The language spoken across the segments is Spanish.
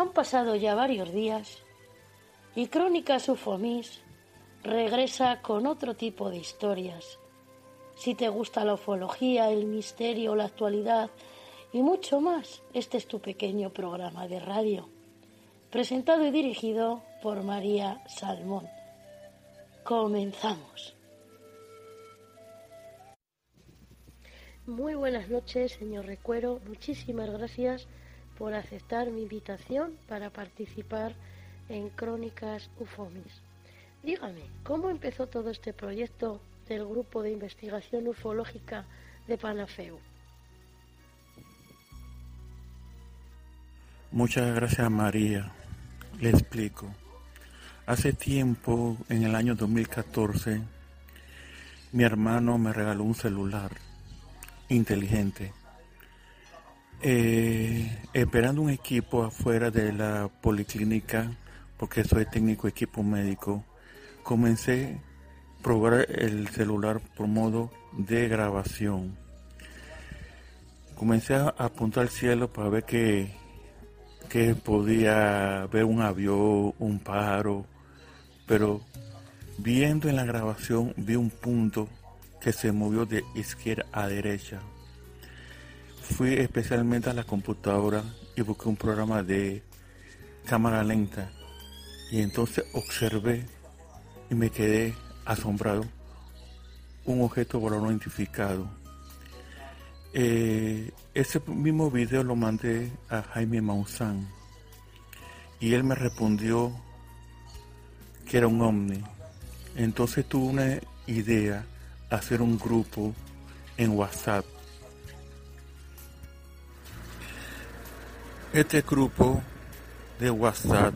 Han pasado ya varios días y Crónicas Ufomis regresa con otro tipo de historias. Si te gusta la ufología, el misterio, la actualidad y mucho más, este es tu pequeño programa de radio, presentado y dirigido por María Salmón. Comenzamos. Muy buenas noches, señor Recuero. Muchísimas gracias por aceptar mi invitación para participar en Crónicas Ufomis. Dígame, ¿cómo empezó todo este proyecto del Grupo de Investigación Ufológica de Panafeu? Muchas gracias María. Le explico. Hace tiempo, en el año 2014, mi hermano me regaló un celular inteligente. Eh, esperando un equipo afuera de la policlínica, porque soy técnico equipo médico, comencé a probar el celular por modo de grabación. Comencé a apuntar al cielo para ver que, que podía ver un avión, un pájaro, pero viendo en la grabación vi un punto que se movió de izquierda a derecha. Fui especialmente a la computadora y busqué un programa de cámara lenta y entonces observé y me quedé asombrado un objeto volador no identificado. Eh, ese mismo video lo mandé a Jaime Maussan y él me respondió que era un ovni. Entonces tuve una idea hacer un grupo en WhatsApp. Este grupo de WhatsApp,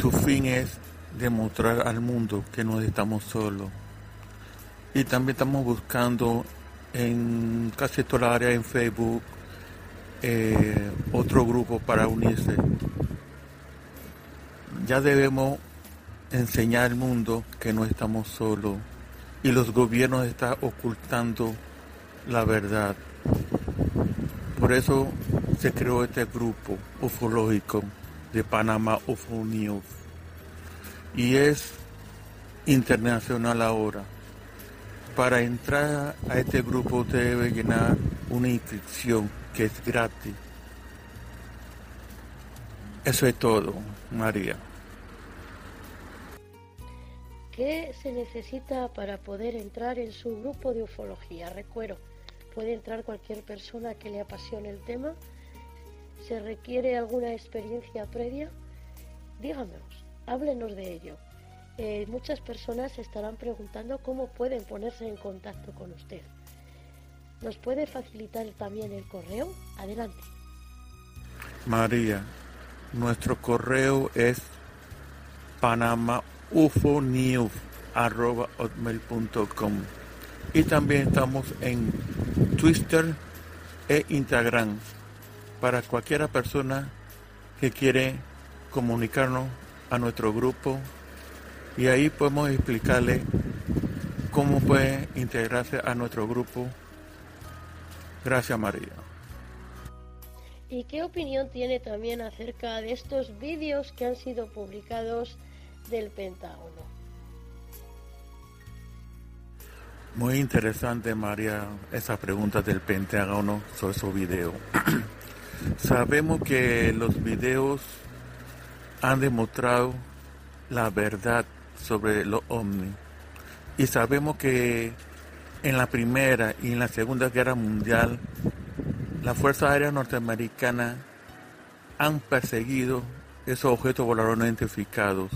su fin es demostrar al mundo que no estamos solos. Y también estamos buscando en casi toda la área en Facebook eh, otro grupo para unirse. Ya debemos enseñar al mundo que no estamos solos y los gobiernos están ocultando la verdad. Por eso se creó este grupo ufológico de Panamá UFO y es internacional ahora. Para entrar a este grupo debe llenar una inscripción que es gratis. Eso es todo, María. ¿Qué se necesita para poder entrar en su grupo de ufología? Recuerdo, puede entrar cualquier persona que le apasione el tema. ¿Se requiere alguna experiencia previa? Díganos, háblenos de ello. Eh, muchas personas estarán preguntando cómo pueden ponerse en contacto con usted. ¿Nos puede facilitar también el correo? Adelante. María, nuestro correo es panama ufonews.com y también estamos en Twitter e Instagram para cualquiera persona que quiere comunicarnos a nuestro grupo y ahí podemos explicarle cómo puede integrarse a nuestro grupo. Gracias María. ¿Y qué opinión tiene también acerca de estos vídeos que han sido publicados del Pentágono. Muy interesante, María, esa pregunta del Pentágono sobre su video. Sabemos que los videos han demostrado la verdad sobre los ovnis. Y sabemos que en la Primera y en la Segunda Guerra Mundial, la Fuerza Aérea Norteamericana han perseguido esos objetos voladores no identificados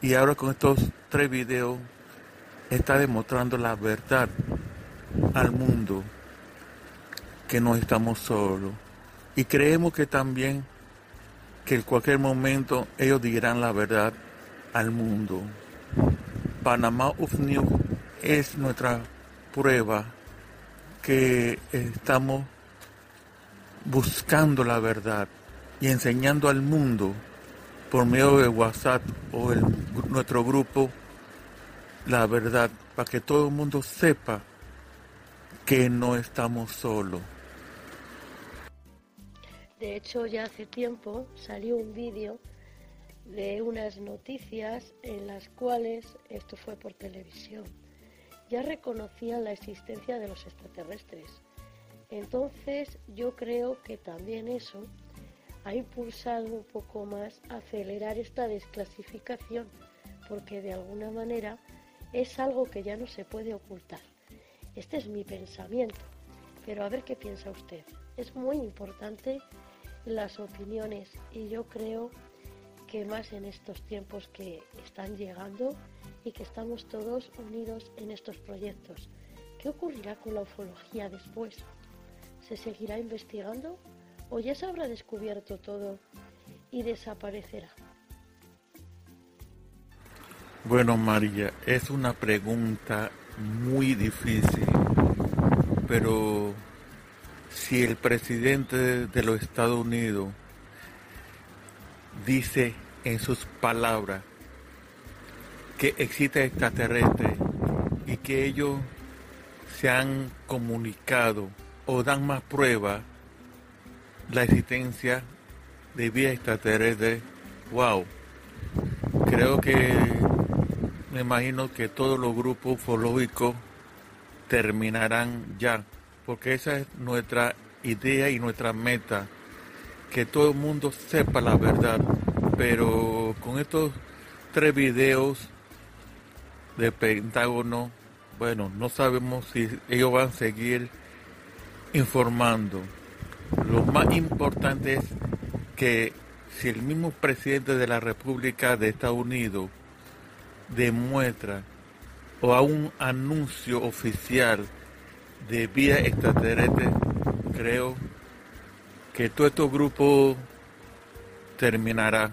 y ahora con estos tres videos está demostrando la verdad al mundo que no estamos solos. Y creemos que también que en cualquier momento ellos dirán la verdad al mundo. Panamá of es nuestra prueba que estamos buscando la verdad y enseñando al mundo por medio de WhatsApp o nuestro grupo la verdad para que todo el mundo sepa que no estamos solos. De hecho, ya hace tiempo salió un vídeo de unas noticias en las cuales, esto fue por televisión, ya reconocían la existencia de los extraterrestres. Entonces yo creo que también eso ha impulsado un poco más acelerar esta desclasificación, porque de alguna manera es algo que ya no se puede ocultar. Este es mi pensamiento, pero a ver qué piensa usted. Es muy importante las opiniones y yo creo que más en estos tiempos que están llegando y que estamos todos unidos en estos proyectos. ¿Qué ocurrirá con la ufología después? ¿Se seguirá investigando o ya se habrá descubierto todo y desaparecerá? Bueno, María, es una pregunta muy difícil, pero si el presidente de los Estados Unidos dice en sus palabras que existe extraterrestre y que ellos se han comunicado o dan más pruebas la existencia de vida extraterrestre, wow, creo que me imagino que todos los grupos ufológicos terminarán ya, porque esa es nuestra idea y nuestra meta que todo el mundo sepa la verdad. Pero con estos tres videos de Pentágono, bueno, no sabemos si ellos van a seguir informando. Lo más importante es que si el mismo presidente de la República de Estados Unidos demuestra o a un anuncio oficial de vía extraterrestre, creo que todo este grupo terminará,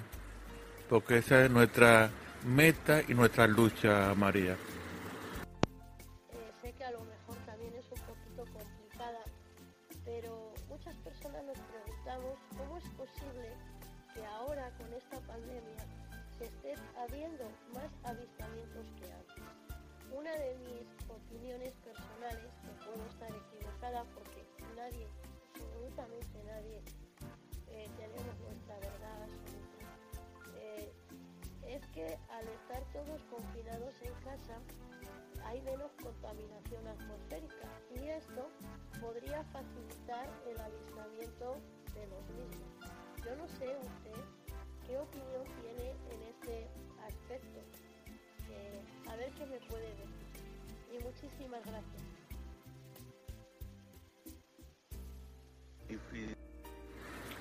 porque esa es nuestra meta y nuestra lucha, María.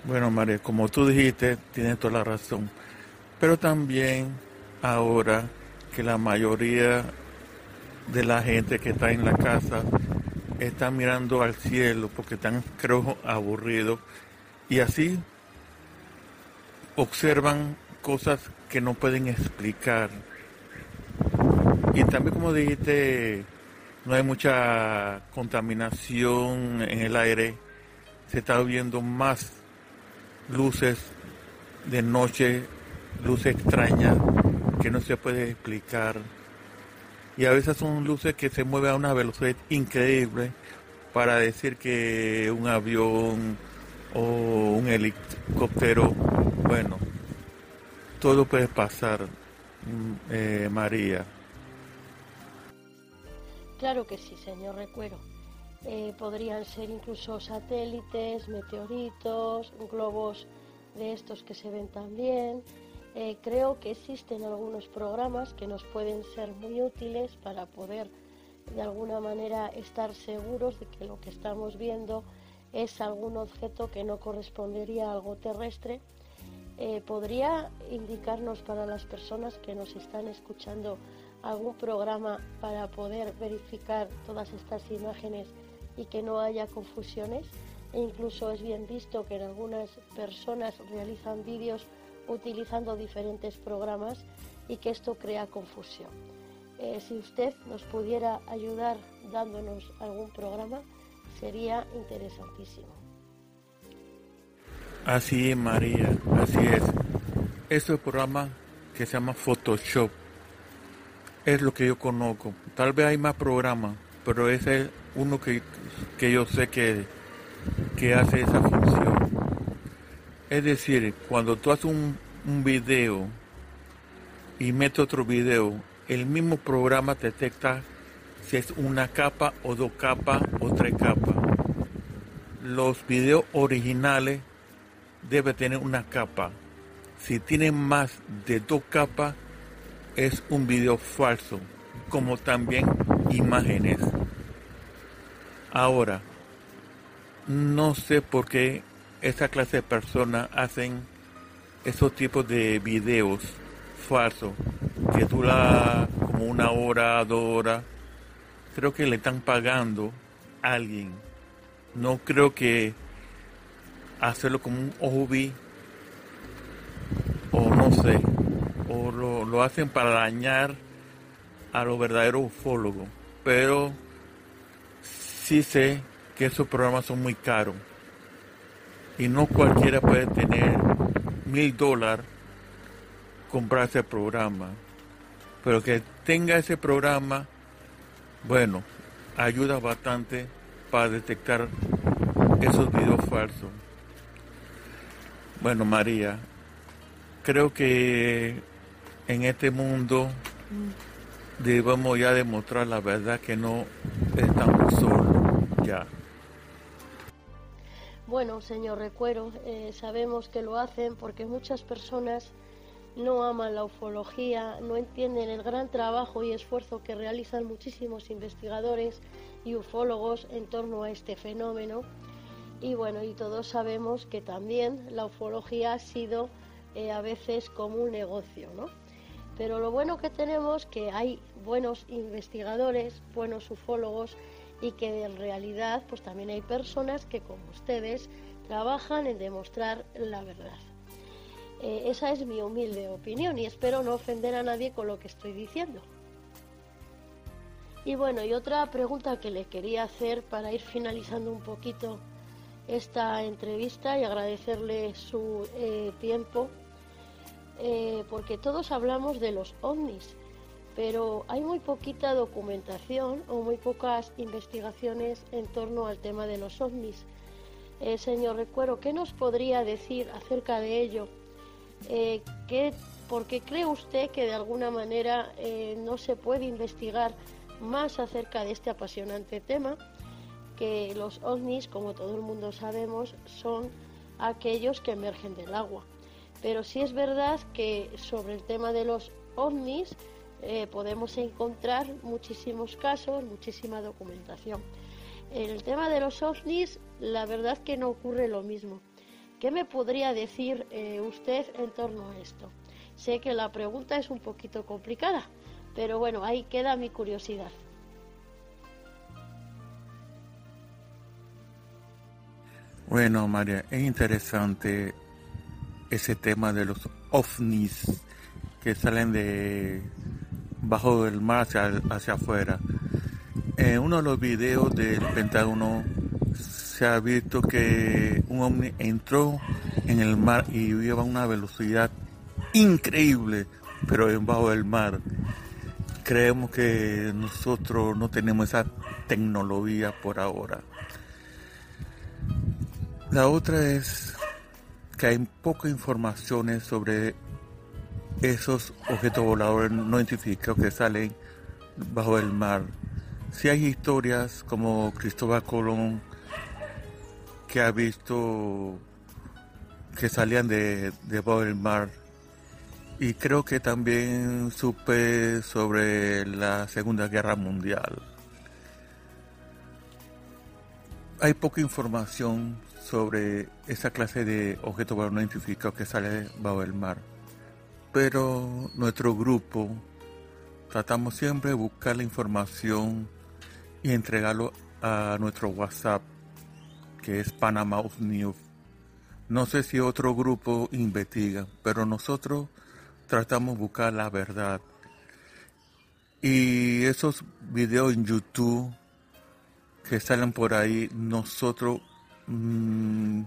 Bueno, María, como tú dijiste, tienes toda la razón. Pero también ahora que la mayoría de la gente que está en la casa está mirando al cielo porque están, creo, aburridos y así observan cosas que no pueden explicar. Y también, como dijiste, no hay mucha contaminación en el aire se está viendo más luces de noche, luces extrañas que no se puede explicar. Y a veces son luces que se mueven a una velocidad increíble para decir que un avión o un helicóptero, bueno, todo puede pasar, mm, eh, María. Claro que sí, señor Recuero. Eh, podrían ser incluso satélites, meteoritos, globos de estos que se ven también. Eh, creo que existen algunos programas que nos pueden ser muy útiles para poder de alguna manera estar seguros de que lo que estamos viendo es algún objeto que no correspondería a algo terrestre. Eh, ¿Podría indicarnos para las personas que nos están escuchando algún programa para poder verificar todas estas imágenes y que no haya confusiones. E incluso es bien visto que en algunas personas realizan vídeos utilizando diferentes programas y que esto crea confusión. Eh, si usted nos pudiera ayudar dándonos algún programa, sería interesantísimo. Así es, María, así es. Este programa que se llama Photoshop es lo que yo conozco. Tal vez hay más programas, pero ese es uno que, que yo sé que, que hace esa función. Es decir, cuando tú haces un, un video y metes otro video, el mismo programa detecta si es una capa o dos capas o tres capas. Los videos originales deben tener una capa. Si tienen más de dos capas, es un video falso, como también imágenes. Ahora, no sé por qué esa clase de personas hacen esos tipos de videos falsos que dura como una hora, dos horas. Creo que le están pagando a alguien. No creo que hacerlo como un hobby o no sé, o lo, lo hacen para dañar a los verdaderos ufólogos. Pero sí sé que esos programas son muy caros y no cualquiera puede tener mil dólares comprar ese programa. Pero que tenga ese programa, bueno, ayuda bastante para detectar esos videos falsos. Bueno, María, creo que en este mundo debemos ya demostrar la verdad que no estamos solos ya. Bueno, señor Recuero, eh, sabemos que lo hacen porque muchas personas no aman la ufología, no entienden el gran trabajo y esfuerzo que realizan muchísimos investigadores y ufólogos en torno a este fenómeno. Y bueno, y todos sabemos que también la ufología ha sido eh, a veces como un negocio, ¿no? Pero lo bueno que tenemos que hay buenos investigadores, buenos ufólogos y que en realidad pues también hay personas que como ustedes trabajan en demostrar la verdad. Eh, esa es mi humilde opinión y espero no ofender a nadie con lo que estoy diciendo. Y bueno, y otra pregunta que le quería hacer para ir finalizando un poquito esta entrevista y agradecerle su eh, tiempo, eh, porque todos hablamos de los ovnis, pero hay muy poquita documentación o muy pocas investigaciones en torno al tema de los ovnis. Eh, señor Recuero, ¿qué nos podría decir acerca de ello? Eh, ¿qué, ¿Por qué cree usted que de alguna manera no se puede investigar más acerca de este apasionante tema? Que los ovnis, como todo el mundo sabemos, son aquellos que emergen del agua. Pero sí es verdad que sobre el tema de los ovnis, eh, podemos encontrar muchísimos casos, muchísima documentación. En el tema de los ovnis, la verdad que no ocurre lo mismo. ¿Qué me podría decir eh, usted en torno a esto? Sé que la pregunta es un poquito complicada, pero bueno, ahí queda mi curiosidad. Bueno, María, es interesante ese tema de los ovnis que salen de bajo el mar hacia, hacia afuera. En uno de los videos del Pentágono se ha visto que un ovni entró en el mar y iba a una velocidad increíble, pero en bajo del mar. Creemos que nosotros no tenemos esa tecnología por ahora. La otra es que hay poca información sobre esos objetos voladores no identificados que salen bajo el mar. Si hay historias como Cristóbal Colón que ha visto que salían de debajo del mar y creo que también supe sobre la Segunda Guerra Mundial. Hay poca información sobre esa clase de objetos no identificados que sale bajo el mar pero nuestro grupo tratamos siempre de buscar la información y entregarlo a nuestro WhatsApp, que es Panama News. No sé si otro grupo investiga, pero nosotros tratamos de buscar la verdad. Y esos videos en YouTube que salen por ahí, nosotros mm,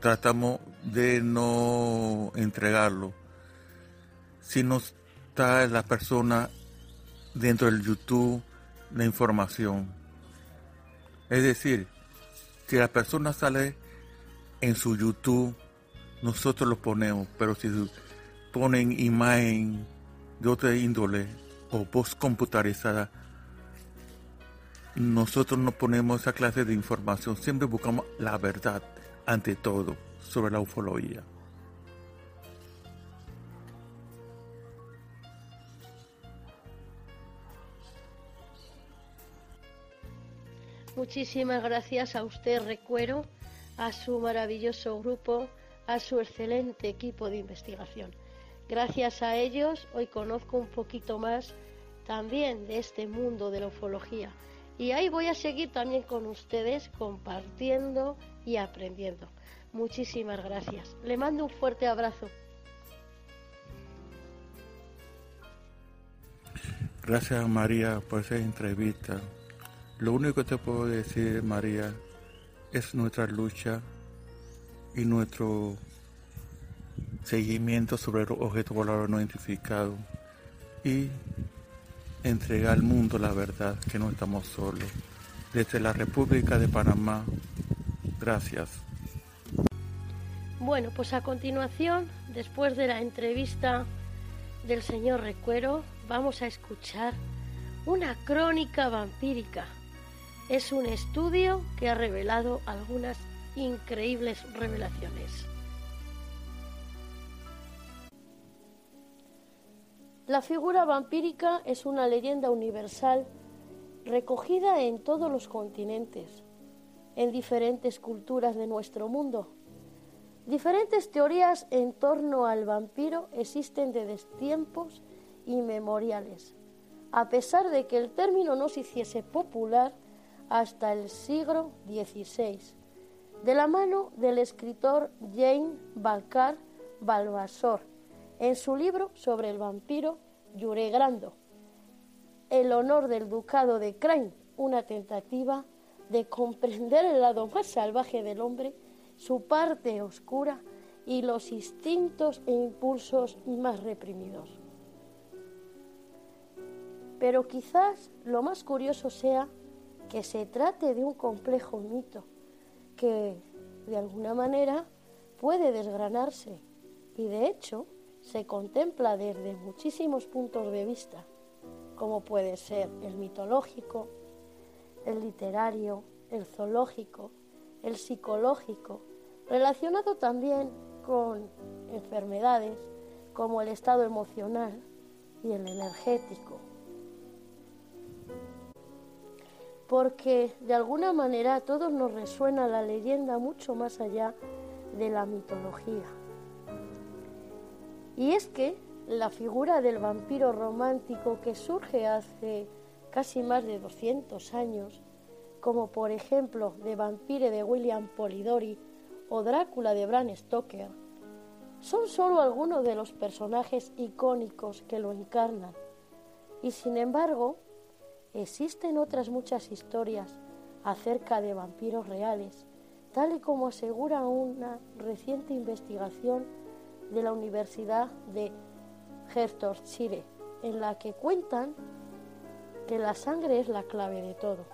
tratamos de no entregarlo si no está la persona dentro del YouTube la información. Es decir, si la persona sale en su YouTube nosotros lo ponemos, pero si ponen imagen de otra índole o voz computarizada, nosotros no ponemos esa clase de información, siempre buscamos la verdad ante todo sobre la ufología. Muchísimas gracias a usted, Recuero, a su maravilloso grupo, a su excelente equipo de investigación. Gracias a ellos hoy conozco un poquito más también de este mundo de la ufología. Y ahí voy a seguir también con ustedes compartiendo y aprendiendo. Muchísimas gracias. Le mando un fuerte abrazo. Gracias María por esa entrevista. Lo único que te puedo decir, María, es nuestra lucha y nuestro seguimiento sobre el objeto volador no identificado y entregar al mundo la verdad que no estamos solos. Desde la República de Panamá, gracias. Bueno, pues a continuación, después de la entrevista del señor Recuero, vamos a escuchar una crónica vampírica es un estudio que ha revelado algunas increíbles revelaciones. La figura vampírica es una leyenda universal recogida en todos los continentes, en diferentes culturas de nuestro mundo. Diferentes teorías en torno al vampiro existen desde tiempos inmemoriales. A pesar de que el término no se hiciese popular, hasta el siglo XVI, de la mano del escritor Jane Balcar Balvasor, en su libro sobre el vampiro Yuregrando, El honor del ducado de Crane, una tentativa de comprender el lado más salvaje del hombre, su parte oscura y los instintos e impulsos más reprimidos. Pero quizás lo más curioso sea que se trate de un complejo mito que de alguna manera puede desgranarse y de hecho se contempla desde muchísimos puntos de vista, como puede ser el mitológico, el literario, el zoológico, el psicológico, relacionado también con enfermedades como el estado emocional y el energético. porque de alguna manera a todos nos resuena la leyenda mucho más allá de la mitología. Y es que la figura del vampiro romántico que surge hace casi más de 200 años, como por ejemplo de Vampire de William Polidori o Drácula de Bram Stoker, son solo algunos de los personajes icónicos que lo encarnan. Y sin embargo, Existen otras muchas historias acerca de vampiros reales, tal y como asegura una reciente investigación de la Universidad de Hertfordshire, en la que cuentan que la sangre es la clave de todo.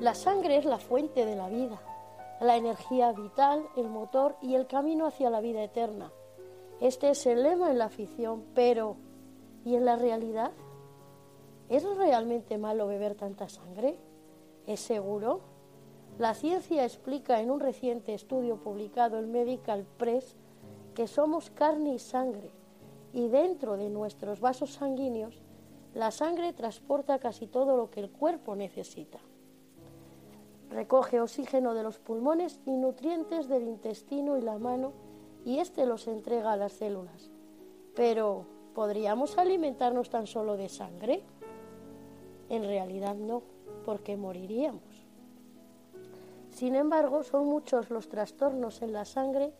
La sangre es la fuente de la vida, la energía vital, el motor y el camino hacia la vida eterna. Este es el lema en la ficción, pero ¿y en la realidad? ¿Es realmente malo beber tanta sangre? ¿Es seguro? La ciencia explica en un reciente estudio publicado en Medical Press que somos carne y sangre y dentro de nuestros vasos sanguíneos la sangre transporta casi todo lo que el cuerpo necesita. Recoge oxígeno de los pulmones y nutrientes del intestino y la mano y éste los entrega a las células. Pero, ¿podríamos alimentarnos tan solo de sangre? En realidad no, porque moriríamos. Sin embargo, son muchos los trastornos en la sangre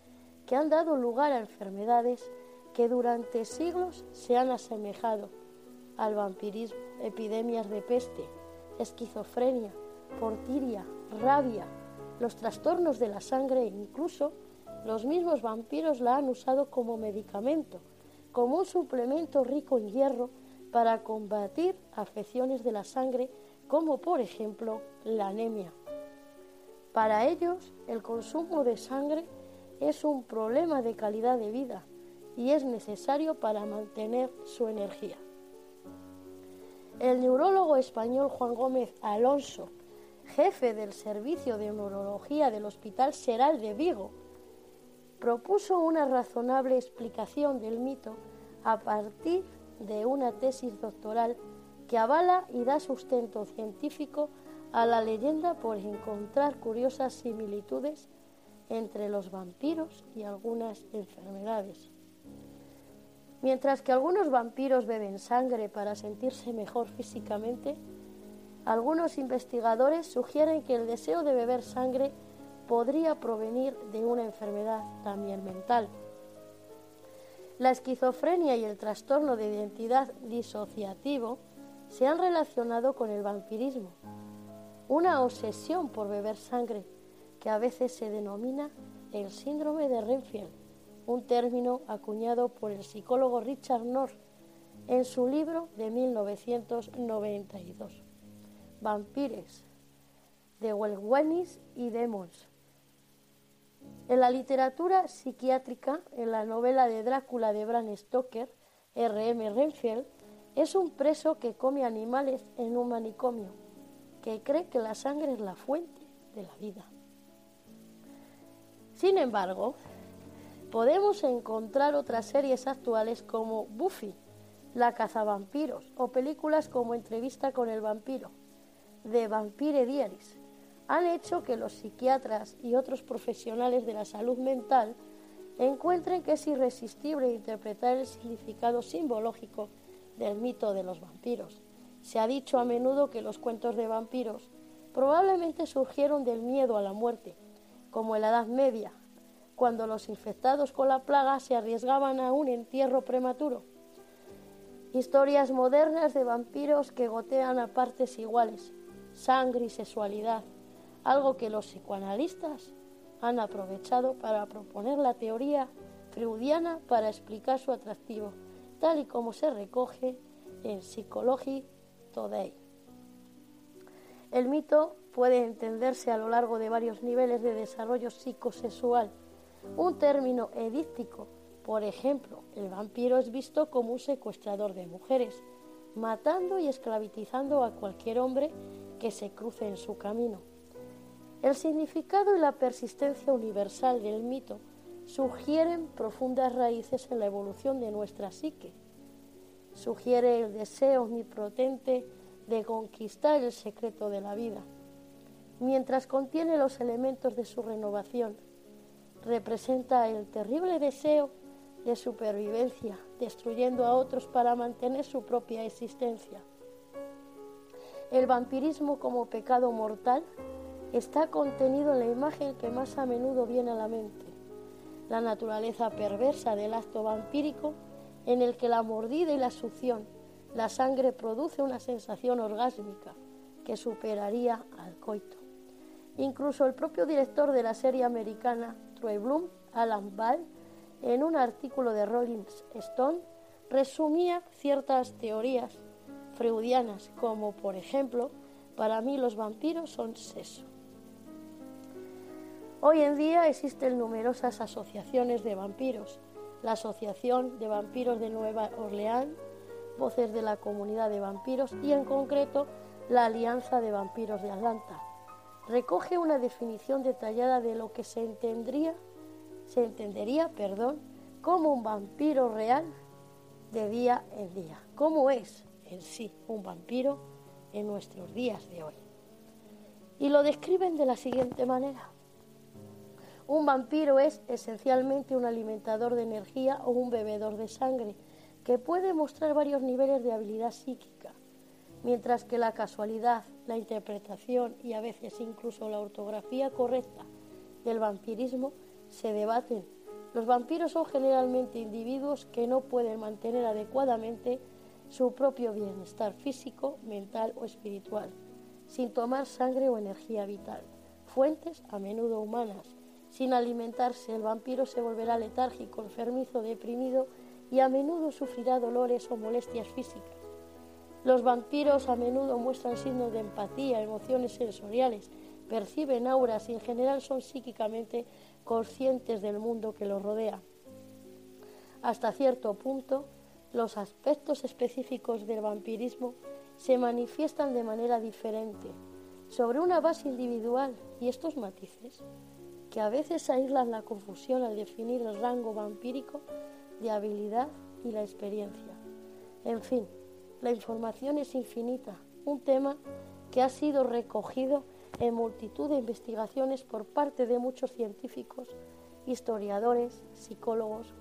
que han dado lugar a enfermedades que durante siglos se han asemejado al vampirismo, epidemias de peste, esquizofrenia, portiria, rabia, los trastornos de la sangre e incluso los mismos vampiros la han usado como medicamento, como un suplemento rico en hierro para combatir afecciones de la sangre como por ejemplo la anemia. Para ellos el consumo de sangre es un problema de calidad de vida y es necesario para mantener su energía. El neurólogo español Juan Gómez Alonso, jefe del servicio de neurología del Hospital Seral de Vigo, propuso una razonable explicación del mito a partir de una tesis doctoral que avala y da sustento científico a la leyenda por encontrar curiosas similitudes entre los vampiros y algunas enfermedades. Mientras que algunos vampiros beben sangre para sentirse mejor físicamente, algunos investigadores sugieren que el deseo de beber sangre podría provenir de una enfermedad también mental. La esquizofrenia y el trastorno de identidad disociativo se han relacionado con el vampirismo, una obsesión por beber sangre que a veces se denomina el síndrome de Renfield, un término acuñado por el psicólogo Richard North en su libro de 1992, Vampires, de Welwenis y Demons. En la literatura psiquiátrica, en la novela de Drácula de Bram Stoker, R.M. Renfield es un preso que come animales en un manicomio, que cree que la sangre es la fuente de la vida. Sin embargo, podemos encontrar otras series actuales como Buffy, La cazavampiros o películas como Entrevista con el vampiro, de Vampire Diaries. Han hecho que los psiquiatras y otros profesionales de la salud mental encuentren que es irresistible interpretar el significado simbológico del mito de los vampiros. Se ha dicho a menudo que los cuentos de vampiros probablemente surgieron del miedo a la muerte como en la Edad Media, cuando los infectados con la plaga se arriesgaban a un entierro prematuro. Historias modernas de vampiros que gotean a partes iguales, sangre y sexualidad, algo que los psicoanalistas han aprovechado para proponer la teoría freudiana para explicar su atractivo, tal y como se recoge en Psychology Today. El mito puede entenderse a lo largo de varios niveles de desarrollo psicosexual. Un término edíptico, por ejemplo, el vampiro es visto como un secuestrador de mujeres, matando y esclavizando a cualquier hombre que se cruce en su camino. El significado y la persistencia universal del mito sugieren profundas raíces en la evolución de nuestra psique. Sugiere el deseo omnipotente de conquistar el secreto de la vida mientras contiene los elementos de su renovación. Representa el terrible deseo de supervivencia, destruyendo a otros para mantener su propia existencia. El vampirismo como pecado mortal está contenido en la imagen que más a menudo viene a la mente, la naturaleza perversa del acto vampírico en el que la mordida y la succión, la sangre produce una sensación orgásmica que superaría al coito. Incluso el propio director de la serie americana Troy Bloom, Alan Ball, en un artículo de Rolling Stone, resumía ciertas teorías freudianas, como por ejemplo, para mí los vampiros son sexo. Hoy en día existen numerosas asociaciones de vampiros, la Asociación de Vampiros de Nueva Orleans, Voces de la Comunidad de Vampiros y en concreto la Alianza de Vampiros de Atlanta, recoge una definición detallada de lo que se entendería, se entendería, perdón, como un vampiro real de día en día. ¿Cómo es en sí un vampiro en nuestros días de hoy? Y lo describen de la siguiente manera. Un vampiro es esencialmente un alimentador de energía o un bebedor de sangre que puede mostrar varios niveles de habilidad psíquica mientras que la casualidad, la interpretación y a veces incluso la ortografía correcta del vampirismo se debaten. Los vampiros son generalmente individuos que no pueden mantener adecuadamente su propio bienestar físico, mental o espiritual, sin tomar sangre o energía vital, fuentes a menudo humanas. Sin alimentarse, el vampiro se volverá letárgico, enfermizo, deprimido y a menudo sufrirá dolores o molestias físicas. Los vampiros a menudo muestran signos de empatía, emociones sensoriales, perciben auras y en general son psíquicamente conscientes del mundo que los rodea. Hasta cierto punto, los aspectos específicos del vampirismo se manifiestan de manera diferente, sobre una base individual y estos matices, que a veces aíslan la confusión al definir el rango vampírico de habilidad y la experiencia. En fin, la información es infinita, un tema que ha sido recogido en multitud de investigaciones por parte de muchos científicos, historiadores, psicólogos,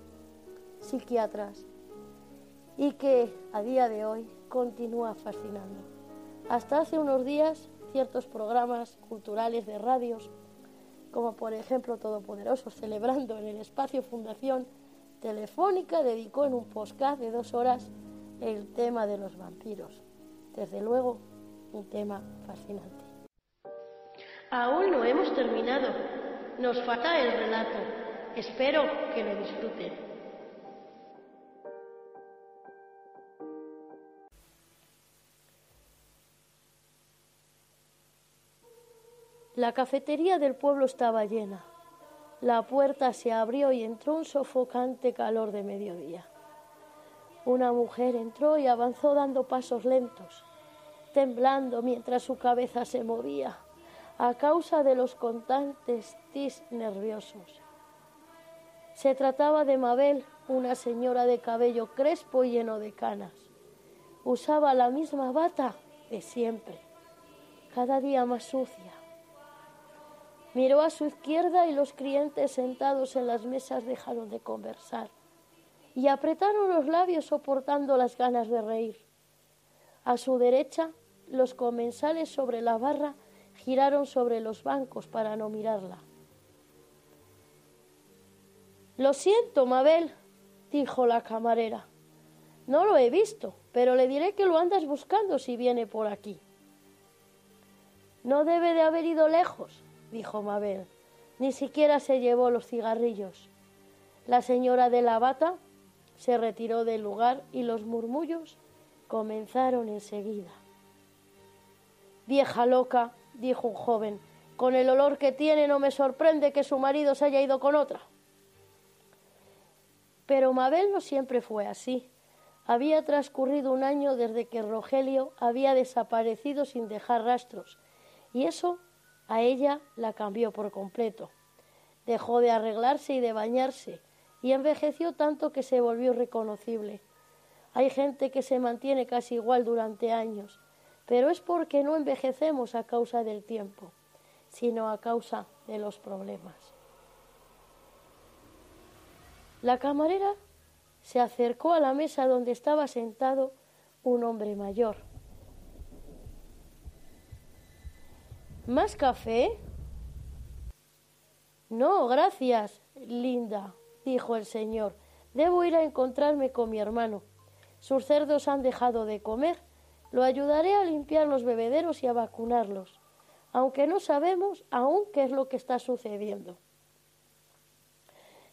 psiquiatras, y que a día de hoy continúa fascinando. Hasta hace unos días, ciertos programas culturales de radios, como por ejemplo Todopoderosos, celebrando en el espacio Fundación Telefónica, dedicó en un podcast de dos horas el tema de los vampiros. Desde luego, un tema fascinante. Aún no hemos terminado. Nos falta el relato. Espero que lo disfruten. La cafetería del pueblo estaba llena. La puerta se abrió y entró un sofocante calor de mediodía. Una mujer entró y avanzó dando pasos lentos, temblando mientras su cabeza se movía a causa de los constantes tis nerviosos. Se trataba de Mabel, una señora de cabello crespo y lleno de canas. Usaba la misma bata de siempre, cada día más sucia. Miró a su izquierda y los clientes sentados en las mesas dejaron de conversar y apretaron los labios soportando las ganas de reír. A su derecha, los comensales sobre la barra giraron sobre los bancos para no mirarla. Lo siento, Mabel, dijo la camarera. No lo he visto, pero le diré que lo andas buscando si viene por aquí. No debe de haber ido lejos, dijo Mabel. Ni siquiera se llevó los cigarrillos. La señora de la bata se retiró del lugar y los murmullos comenzaron enseguida. Vieja loca, dijo un joven, con el olor que tiene no me sorprende que su marido se haya ido con otra. Pero Mabel no siempre fue así. Había transcurrido un año desde que Rogelio había desaparecido sin dejar rastros, y eso a ella la cambió por completo. Dejó de arreglarse y de bañarse, y envejeció tanto que se volvió reconocible. Hay gente que se mantiene casi igual durante años, pero es porque no envejecemos a causa del tiempo, sino a causa de los problemas. La camarera se acercó a la mesa donde estaba sentado un hombre mayor. ¿Más café? No, gracias, Linda, dijo el señor. Debo ir a encontrarme con mi hermano. Sus cerdos han dejado de comer lo ayudaré a limpiar los bebederos y a vacunarlos, aunque no sabemos aún qué es lo que está sucediendo.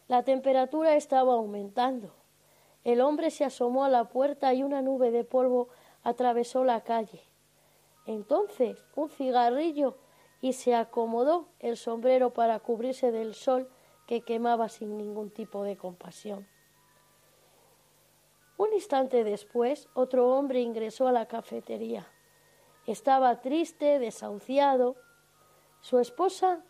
La temperatura estaba aumentando. El hombre se asomó a la puerta y una nube de polvo atravesó la calle. Entonces un cigarrillo y se acomodó el sombrero para cubrirse del sol que quemaba sin ningún tipo de compasión. Un instante después, otro hombre ingresó a la cafetería. Estaba triste, desahuciado. Su esposa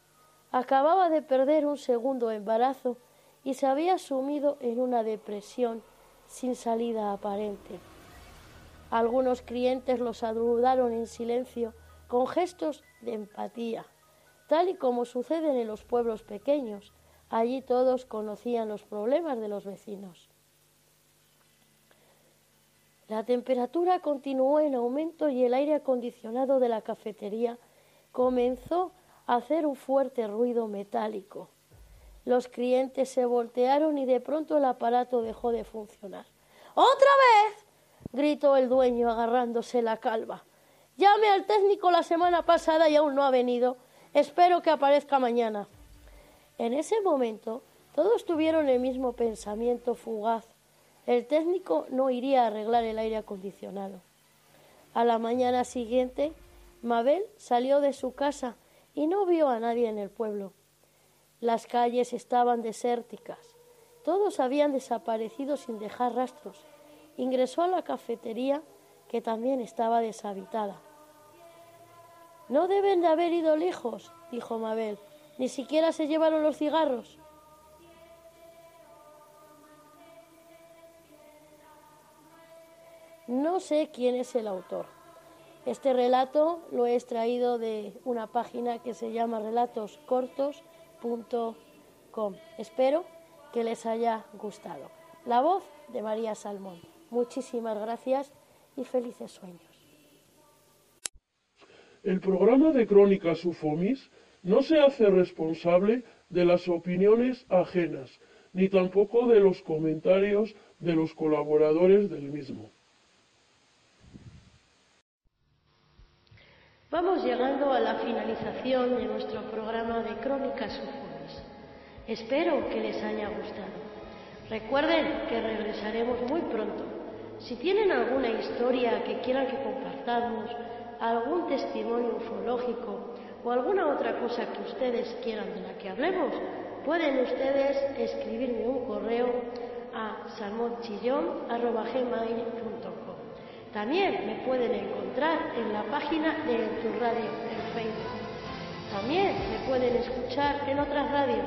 acababa de perder un segundo embarazo y se había sumido en una depresión sin salida aparente. Algunos clientes lo saludaron en silencio con gestos de empatía, tal y como sucede en los pueblos pequeños. Allí todos conocían los problemas de los vecinos. La temperatura continuó en aumento y el aire acondicionado de la cafetería comenzó a hacer un fuerte ruido metálico. Los clientes se voltearon y de pronto el aparato dejó de funcionar. ¡Otra vez! gritó el dueño agarrándose la calva. Llame al técnico la semana pasada y aún no ha venido. Espero que aparezca mañana. En ese momento todos tuvieron el mismo pensamiento fugaz el técnico no iría a arreglar el aire acondicionado. A la mañana siguiente, Mabel salió de su casa y no vio a nadie en el pueblo. Las calles estaban desérticas. Todos habían desaparecido sin dejar rastros. Ingresó a la cafetería, que también estaba deshabitada. No deben de haber ido lejos, dijo Mabel. Ni siquiera se llevaron los cigarros. No sé quién es el autor. Este relato lo he extraído de una página que se llama relatoscortos.com. Espero que les haya gustado. La voz de María Salmón. Muchísimas gracias y felices sueños. El programa de Crónicas Ufomis no se hace responsable de las opiniones ajenas, ni tampoco de los comentarios de los colaboradores del mismo. Vamos llegando a la finalización de nuestro programa de Crónicas UFOs. Espero que les haya gustado. Recuerden que regresaremos muy pronto. Si tienen alguna historia que quieran que compartamos, algún testimonio ufológico o alguna otra cosa que ustedes quieran de la que hablemos, pueden ustedes escribirme un correo a salmonchillón.com. También me pueden encontrar en la página de Tu Radio en Facebook. También me pueden escuchar en otras radios,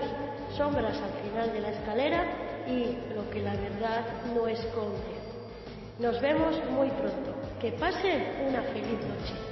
Sombras al final de la escalera y Lo que la verdad no esconde. Nos vemos muy pronto. Que pasen una feliz noche.